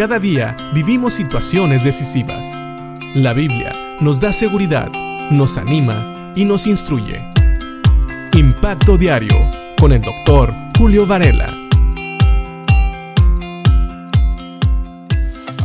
Cada día vivimos situaciones decisivas. La Biblia nos da seguridad, nos anima y nos instruye. Impacto Diario con el doctor Julio Varela.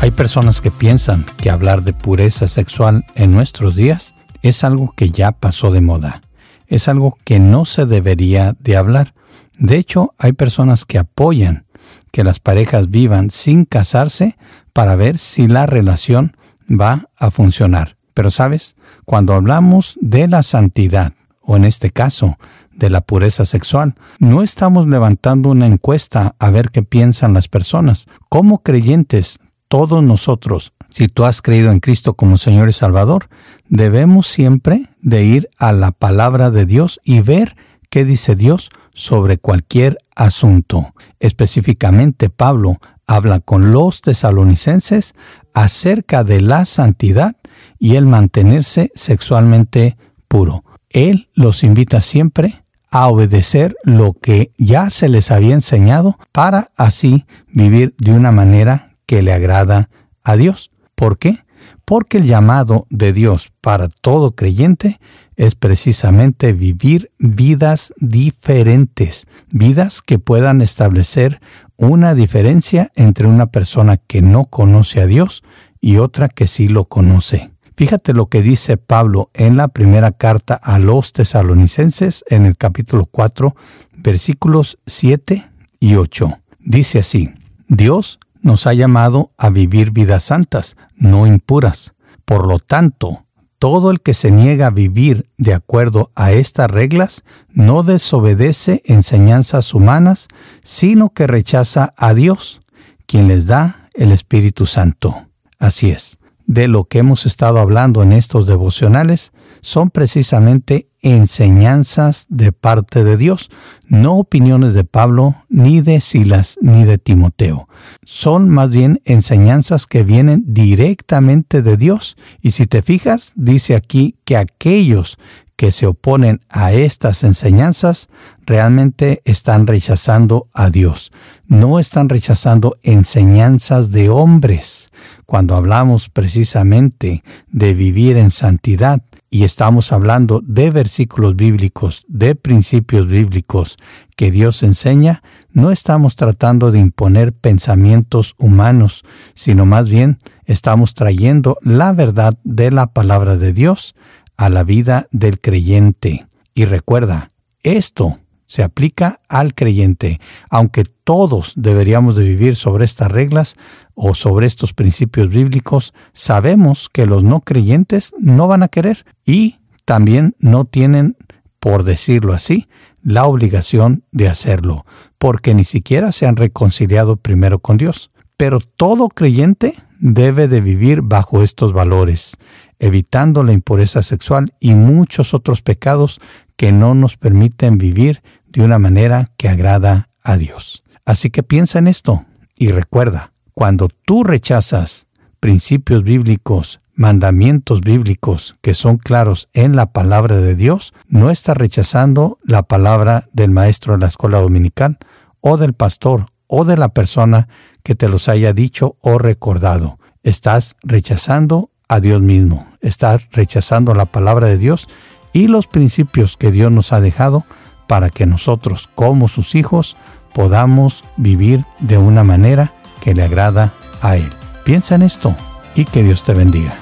Hay personas que piensan que hablar de pureza sexual en nuestros días es algo que ya pasó de moda. Es algo que no se debería de hablar. De hecho, hay personas que apoyan que las parejas vivan sin casarse para ver si la relación va a funcionar. Pero sabes, cuando hablamos de la santidad, o en este caso, de la pureza sexual, no estamos levantando una encuesta a ver qué piensan las personas. Como creyentes, todos nosotros, si tú has creído en Cristo como Señor y Salvador, debemos siempre de ir a la palabra de Dios y ver qué dice Dios sobre cualquier asunto. Específicamente Pablo habla con los tesalonicenses acerca de la santidad y el mantenerse sexualmente puro. Él los invita siempre a obedecer lo que ya se les había enseñado para así vivir de una manera que le agrada a Dios. ¿Por qué? Porque el llamado de Dios para todo creyente es precisamente vivir vidas diferentes, vidas que puedan establecer una diferencia entre una persona que no conoce a Dios y otra que sí lo conoce. Fíjate lo que dice Pablo en la primera carta a los tesalonicenses en el capítulo 4, versículos 7 y 8. Dice así, Dios nos ha llamado a vivir vidas santas, no impuras. Por lo tanto, todo el que se niega a vivir de acuerdo a estas reglas no desobedece enseñanzas humanas, sino que rechaza a Dios, quien les da el Espíritu Santo. Así es, de lo que hemos estado hablando en estos devocionales son precisamente enseñanzas de parte de Dios, no opiniones de Pablo, ni de Silas, ni de Timoteo. Son más bien enseñanzas que vienen directamente de Dios. Y si te fijas, dice aquí que aquellos que se oponen a estas enseñanzas realmente están rechazando a Dios. No están rechazando enseñanzas de hombres. Cuando hablamos precisamente de vivir en santidad, y estamos hablando de versículos bíblicos, de principios bíblicos que Dios enseña, no estamos tratando de imponer pensamientos humanos, sino más bien estamos trayendo la verdad de la palabra de Dios a la vida del creyente. Y recuerda, esto se aplica al creyente. Aunque todos deberíamos de vivir sobre estas reglas o sobre estos principios bíblicos, sabemos que los no creyentes no van a querer y también no tienen, por decirlo así, la obligación de hacerlo, porque ni siquiera se han reconciliado primero con Dios. Pero todo creyente debe de vivir bajo estos valores, evitando la impureza sexual y muchos otros pecados que no nos permiten vivir de una manera que agrada a Dios. Así que piensa en esto y recuerda, cuando tú rechazas principios bíblicos, mandamientos bíblicos que son claros en la palabra de Dios, no estás rechazando la palabra del maestro de la escuela dominical o del pastor o de la persona que te los haya dicho o recordado. Estás rechazando a Dios mismo, estás rechazando la palabra de Dios y los principios que Dios nos ha dejado para que nosotros como sus hijos podamos vivir de una manera que le agrada a Él. Piensa en esto y que Dios te bendiga.